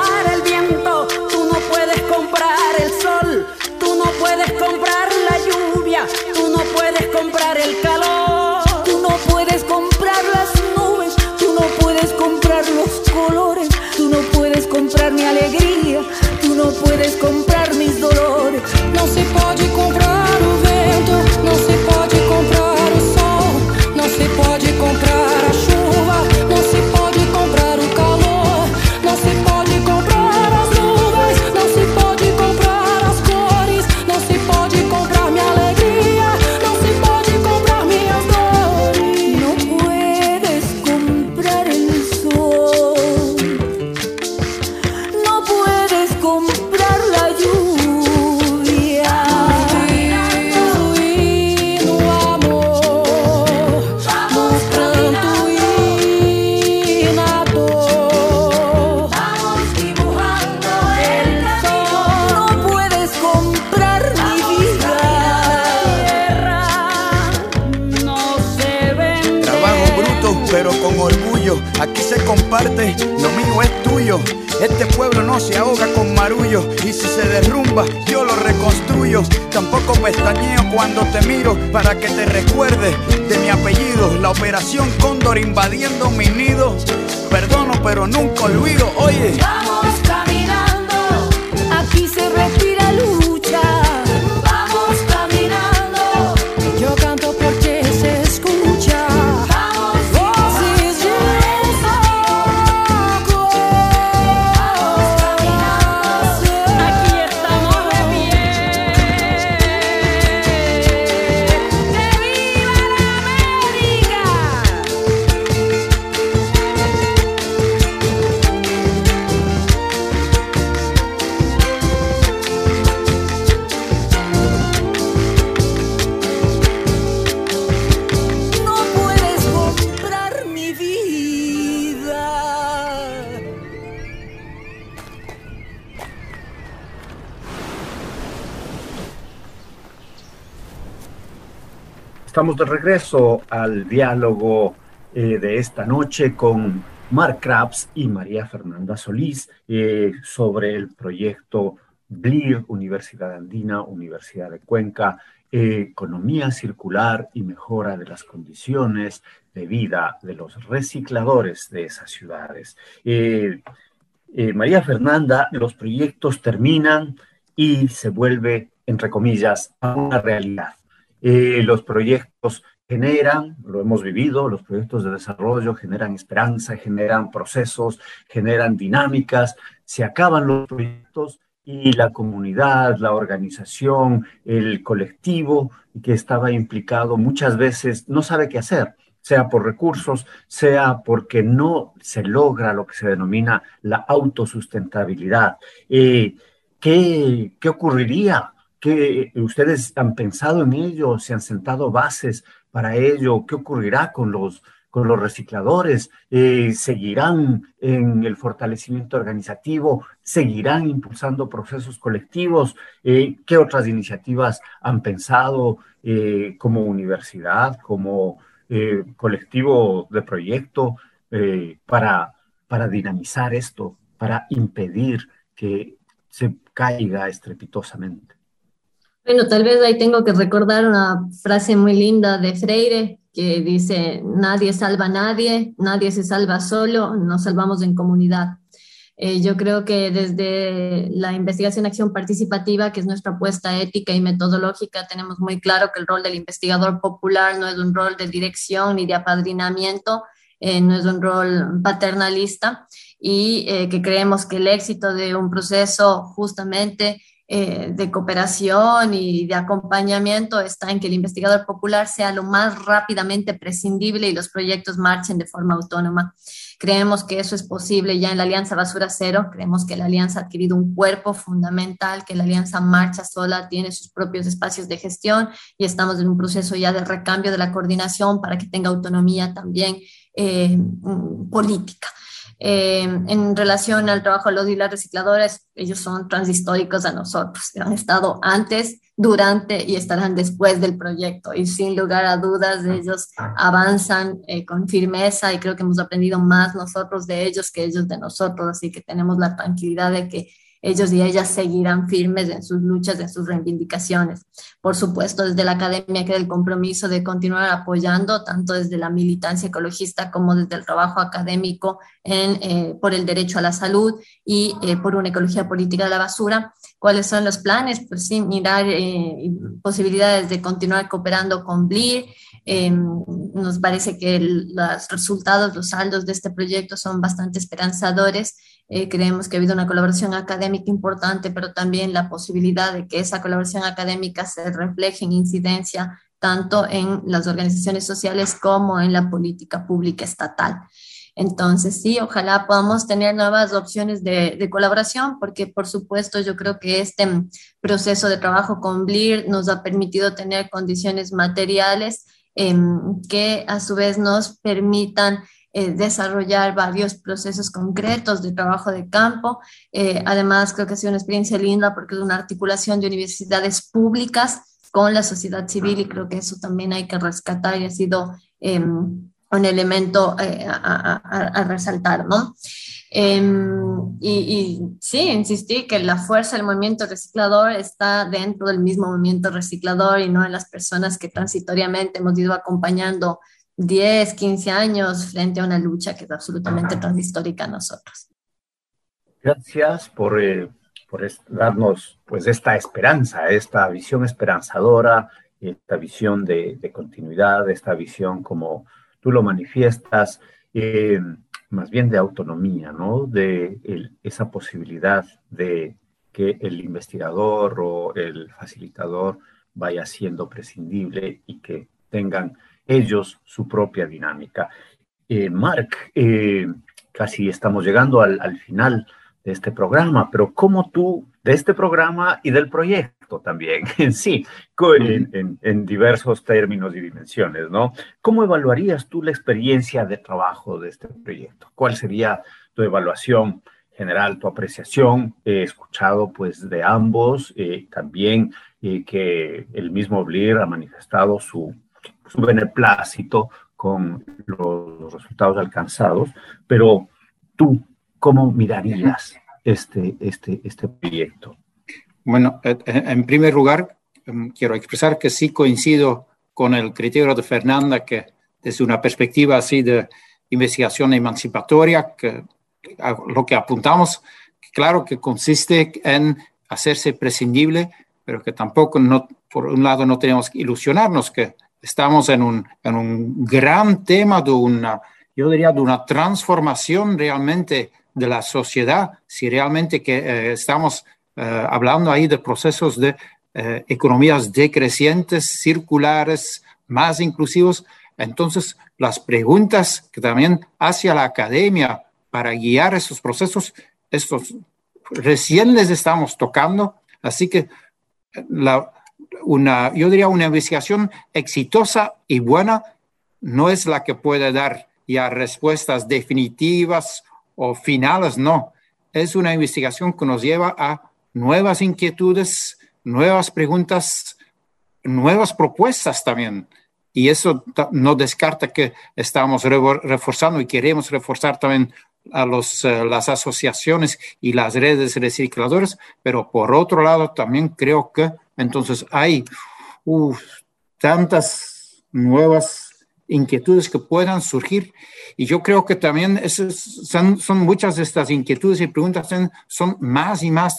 para que te recuerdes de mi apellido. La operación Cóndor invadiendo mi nido. Perdono, pero nunca olvido. Oye. Estamos de regreso al diálogo eh, de esta noche con Mark Krabs y María Fernanda Solís eh, sobre el proyecto BLIR, Universidad Andina, Universidad de Cuenca, eh, Economía Circular y Mejora de las Condiciones de Vida de los Recicladores de esas ciudades. María Fernanda, los proyectos terminan y se vuelve, entre comillas, a una realidad. Eh, los proyectos generan, lo hemos vivido, los proyectos de desarrollo generan esperanza, generan procesos, generan dinámicas, se acaban los proyectos y la comunidad, la organización, el colectivo que estaba implicado muchas veces no sabe qué hacer, sea por recursos, sea porque no se logra lo que se denomina la autosustentabilidad. Eh, ¿qué, ¿Qué ocurriría? ¿Qué, ¿Ustedes han pensado en ello? ¿Se han sentado bases para ello? ¿Qué ocurrirá con los, con los recicladores? Eh, ¿Seguirán en el fortalecimiento organizativo? ¿Seguirán impulsando procesos colectivos? Eh, ¿Qué otras iniciativas han pensado eh, como universidad, como colectivo de proyecto para, para dinamizar esto, para impedir que se caiga estrepitosamente? Bueno, tal vez ahí tengo que recordar una frase muy linda de Freire que dice, nadie salva a nadie, nadie se salva solo, nos salvamos en comunidad. Eh, yo creo que desde la investigación acción participativa, que es nuestra apuesta ética y metodológica, tenemos muy claro que el rol del investigador popular no es un rol de dirección ni de apadrinamiento, eh, no es un rol paternalista y eh, que creemos que el éxito de un proceso justamente eh, de cooperación y de acompañamiento está en que el investigador popular sea lo más rápidamente prescindible y los proyectos marchen de forma autónoma. Creemos que eso es posible ya en la Alianza Basura Cero, creemos que la Alianza ha adquirido un cuerpo fundamental, que la Alianza marcha sola, tiene sus propios espacios de gestión y estamos en un proceso ya de recambio de la coordinación para que tenga autonomía también eh, mm, política. Eh, en relación al trabajo de los y las recicladoras, ellos son transhistóricos a nosotros, han estado antes, durante y estarán después del proyecto. Y sin lugar a dudas ellos avanzan eh, con firmeza y creo que hemos aprendido más nosotros de ellos que ellos de nosotros, así que tenemos la tranquilidad de que ellos y ellas seguirán firmes en sus luchas, en sus reivindicaciones. Por supuesto, desde la academia queda el compromiso de continuar apoyando, tanto desde la militancia ecologista como desde el trabajo académico en, eh, por el derecho a la salud y eh, por una ecología política de la basura. ¿Cuáles son los planes? Pues sí, mirar eh, posibilidades de continuar cooperando con BLIR. nos parece que los resultados, los saldos de este proyecto son bastante esperanzadores eh, creemos que ha habido una colaboración académica importante, pero también la posibilidad de que esa colaboración académica se refleje en incidencia tanto en las organizaciones sociales como en la política pública estatal. Entonces, sí, ojalá podamos tener nuevas opciones de, de, colaboración, porque por supuesto yo creo que este proceso de trabajo con BLIR nos ha permitido tener condiciones materiales eh, que a su vez nos permitan eh, desarrollar varios procesos concretos de trabajo de campo. Eh, además, creo que ha sido una experiencia linda porque es una articulación de universidades públicas con la sociedad civil y creo que eso también hay que rescatar y ha sido em, un elemento eh, a, resaltar, ¿no? Em, y, y, sí, insistí que la fuerza del movimiento reciclador está dentro del mismo movimiento reciclador y no en las personas que transitoriamente hemos ido acompañando 10, 15 años frente a una lucha que es absolutamente transhistórica a nosotros. Gracias por, eh, por darnos pues esta esperanza, esta visión esperanzadora, esta visión de, de continuidad, esta visión como tú lo manifiestas, eh, más bien de autonomía, ¿no? De esa posibilidad de que el investigador o el facilitador vaya siendo prescindible y que tengan ellos su propia dinámica. Eh, Mark, eh, casi estamos llegando al, final de este programa, pero ¿cómo tú, de este programa y del proyecto también, [laughs] en sí, en, en, diversos términos y dimensiones, ¿no? ¿Cómo evaluarías tú la experiencia de trabajo de este proyecto? ¿Cuál sería tu evaluación general, tu apreciación? He escuchado pues de ambos, eh, también que el mismo Blir ha manifestado su, su beneplácito con los resultados alcanzados, pero tú, ¿cómo mirarías este, este, este proyecto? Bueno, eh, eh, en primer lugar, em, quiero expresar que sí coincido con el criterio de Fernanda, que desde una perspectiva así de investigación emancipatoria, que lo que apuntamos, claro que consiste en hacerse prescindible, pero que tampoco, no, por un lado, no tenemos que ilusionarnos que estamos en un, en un gran tema de una, yo diría, de una transformación realmente de la sociedad, si realmente que eh, estamos eh, hablando ahí de procesos de eh, economías decrecientes, circulares, más inclusivos, entonces las preguntas que también hacia la academia para guiar esos procesos, estos recién les estamos tocando, así que la, una, yo diría, una investigación exitosa y buena no es la que puede dar ya respuestas definitivas o finales, no. Es una investigación que nos lleva a nuevas inquietudes, nuevas preguntas, nuevas propuestas también. Y eso no descarta que estamos reforzando y queremos reforzar también a los, eh, las asociaciones y las redes recicladoras, pero por otro lado también creo que entonces hay tantas nuevas inquietudes que puedan surgir y yo creo que también son, son, muchas de estas inquietudes y preguntas son más y más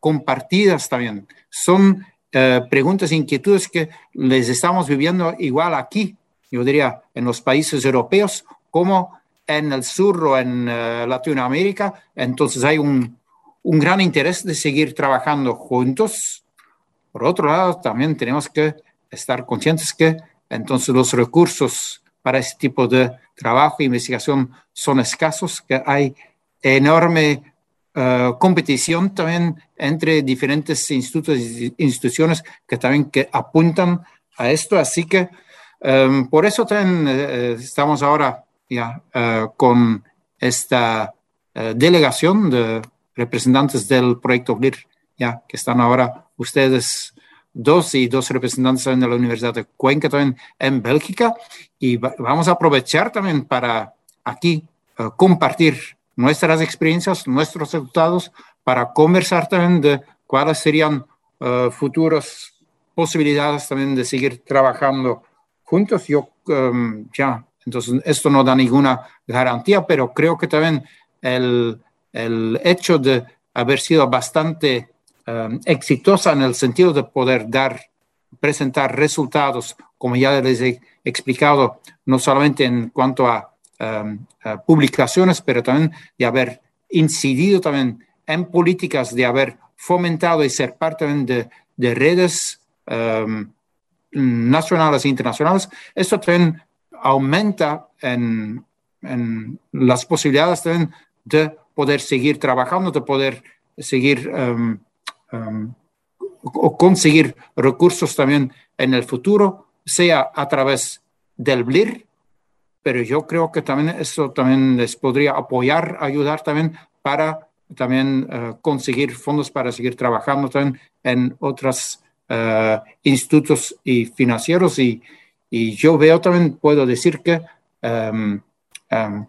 compartidas también. Son eh, preguntas e inquietudes que les estamos viviendo igual aquí, yo diría, en los países europeos, como en el sur o en uh, Latinoamérica. Entonces hay un, un, gran interés de seguir trabajando juntos. Por otro lado, también tenemos que estar conscientes que entonces los recursos para ese tipo de trabajo e investigación son escasos, que hay enorme uh, competición también entre diferentes institutos e instituciones que también que apuntan a esto. Así que um, por eso también uh, estamos ahora ya, con esta delegación de representantes del proyecto GLIR, ya que están ahora ustedes dos y dos representantes de la Universidad de Cuenca también en Bélgica y vamos a aprovechar también para aquí uh, compartir nuestras experiencias, nuestros resultados, para conversar también de cuáles serían futuras posibilidades también de seguir trabajando juntos. Yo um, ya entonces, esto no da ninguna garantía, pero creo que también el, el hecho de haber sido bastante um, exitosa en el sentido de poder dar, presentar resultados, como ya les he explicado, no solamente en cuanto a, a publicaciones, pero también de haber incidido también en políticas, de haber fomentado y ser parte de, de redes um, nacionales e internacionales, esto también aumenta en, en las posibilidades también de poder seguir trabajando, de poder seguir um, um, o conseguir recursos también en el futuro, sea a través del BLIR, pero yo creo que también eso también les podría apoyar, ayudar también para también uh, conseguir fondos para seguir trabajando también en otros uh, institutos y financieros. Y, y yo veo también, puedo decir que um, um,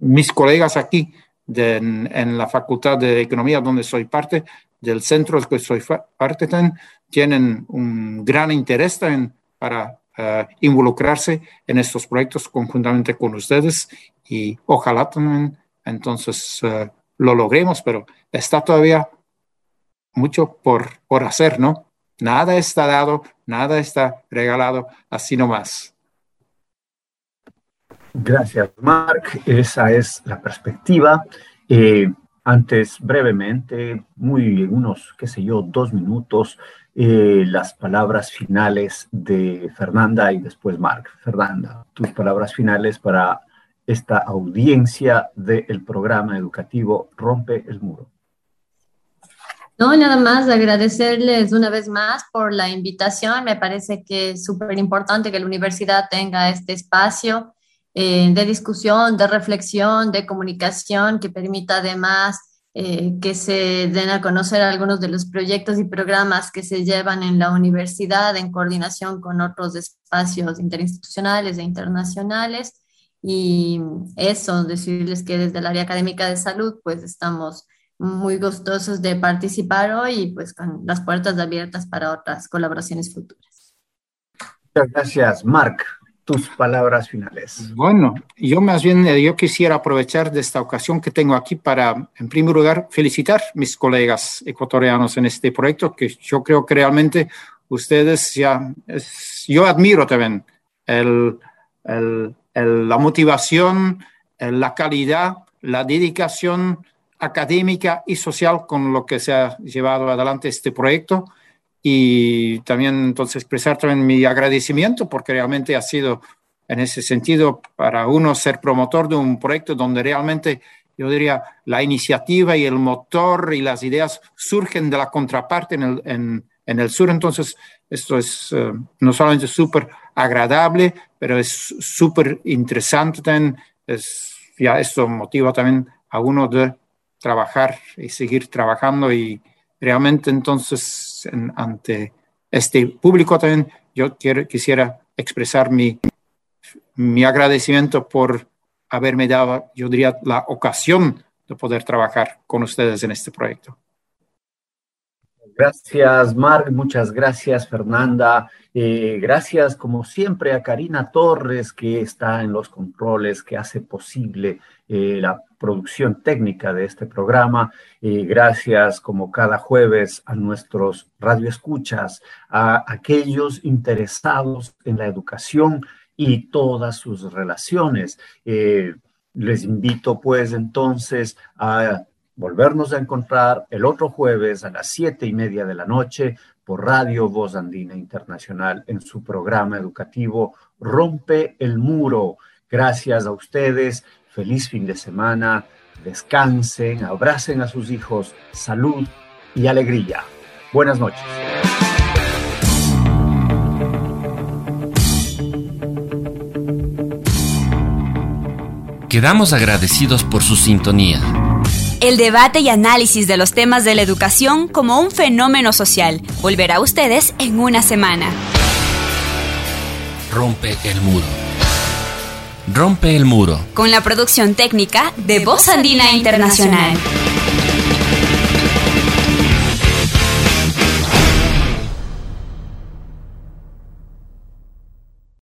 mis colegas aquí en, la Facultad de Economía, donde soy parte, del centro del que soy parte, tienen un gran interés para uh, involucrarse en estos proyectos conjuntamente con ustedes y ojalá también entonces uh, lo logremos, pero está todavía mucho por, por hacer, ¿no? Nada está dado, nada está regalado, así nomás. Gracias, Mark. Esa es la perspectiva. Eh, antes, brevemente, muy unos, qué sé yo, dos minutos, eh, las palabras finales de Fernanda y después Mark. Fernanda, tus palabras finales para esta audiencia del programa educativo Rompe el Muro. No, nada más agradecerles una vez más por la invitación. Me parece que es súper importante que la universidad tenga este espacio eh, de discusión, de reflexión, de comunicación que permita además eh, que se den a conocer algunos de los proyectos y programas que se llevan en la universidad en coordinación con otros espacios interinstitucionales e internacionales. Y eso, decirles que desde el área académica de salud, pues estamos muy gustosos de participar hoy y pues con las puertas abiertas para otras colaboraciones futuras. Muchas gracias, Marc. Tus palabras finales. Bueno, yo más bien eh, yo quisiera aprovechar de esta ocasión que tengo aquí para, en primer lugar, felicitar a mis colegas ecuatorianos en este proyecto, que yo creo que realmente ustedes ya, es, yo admiro también el, el, el, la motivación, la calidad, la dedicación académica y social con lo que se ha llevado adelante este proyecto y también entonces expresar también mi agradecimiento porque realmente ha sido en ese sentido para uno ser promotor de un proyecto donde realmente yo diría la iniciativa y el motor y las ideas surgen de la contraparte en el, en, en el sur. Entonces, esto es uh, no solamente súper agradable, pero es súper interesante también. Es, ya esto motiva también a uno de trabajar y seguir trabajando y realmente entonces ante este público también yo quiero, quisiera expresar mi, mi agradecimiento por haberme dado, yo diría, la ocasión de poder trabajar con ustedes en este proyecto. Gracias, Mark. Muchas gracias, Fernanda. Eh, gracias, como siempre, a Karina Torres, que está en los controles, que hace posible eh, la producción técnica de este programa. Eh, gracias, como cada jueves, a nuestros radioescuchas, a aquellos interesados en la educación y todas sus relaciones. les invito, pues, entonces, a volvernos a encontrar el otro jueves a las siete y media de la noche por Radio Voz Andina Internacional en su programa educativo Rompe el Muro. Gracias a ustedes, feliz fin de semana, descansen, abracen a sus hijos, salud y alegría. Buenas noches. Quedamos agradecidos por su sintonía el debate y análisis de los temas de la educación como un fenómeno social. Volverá a ustedes en una semana. Rompe el muro. Rompe el muro. Con la producción técnica de Voz Andina Internacional.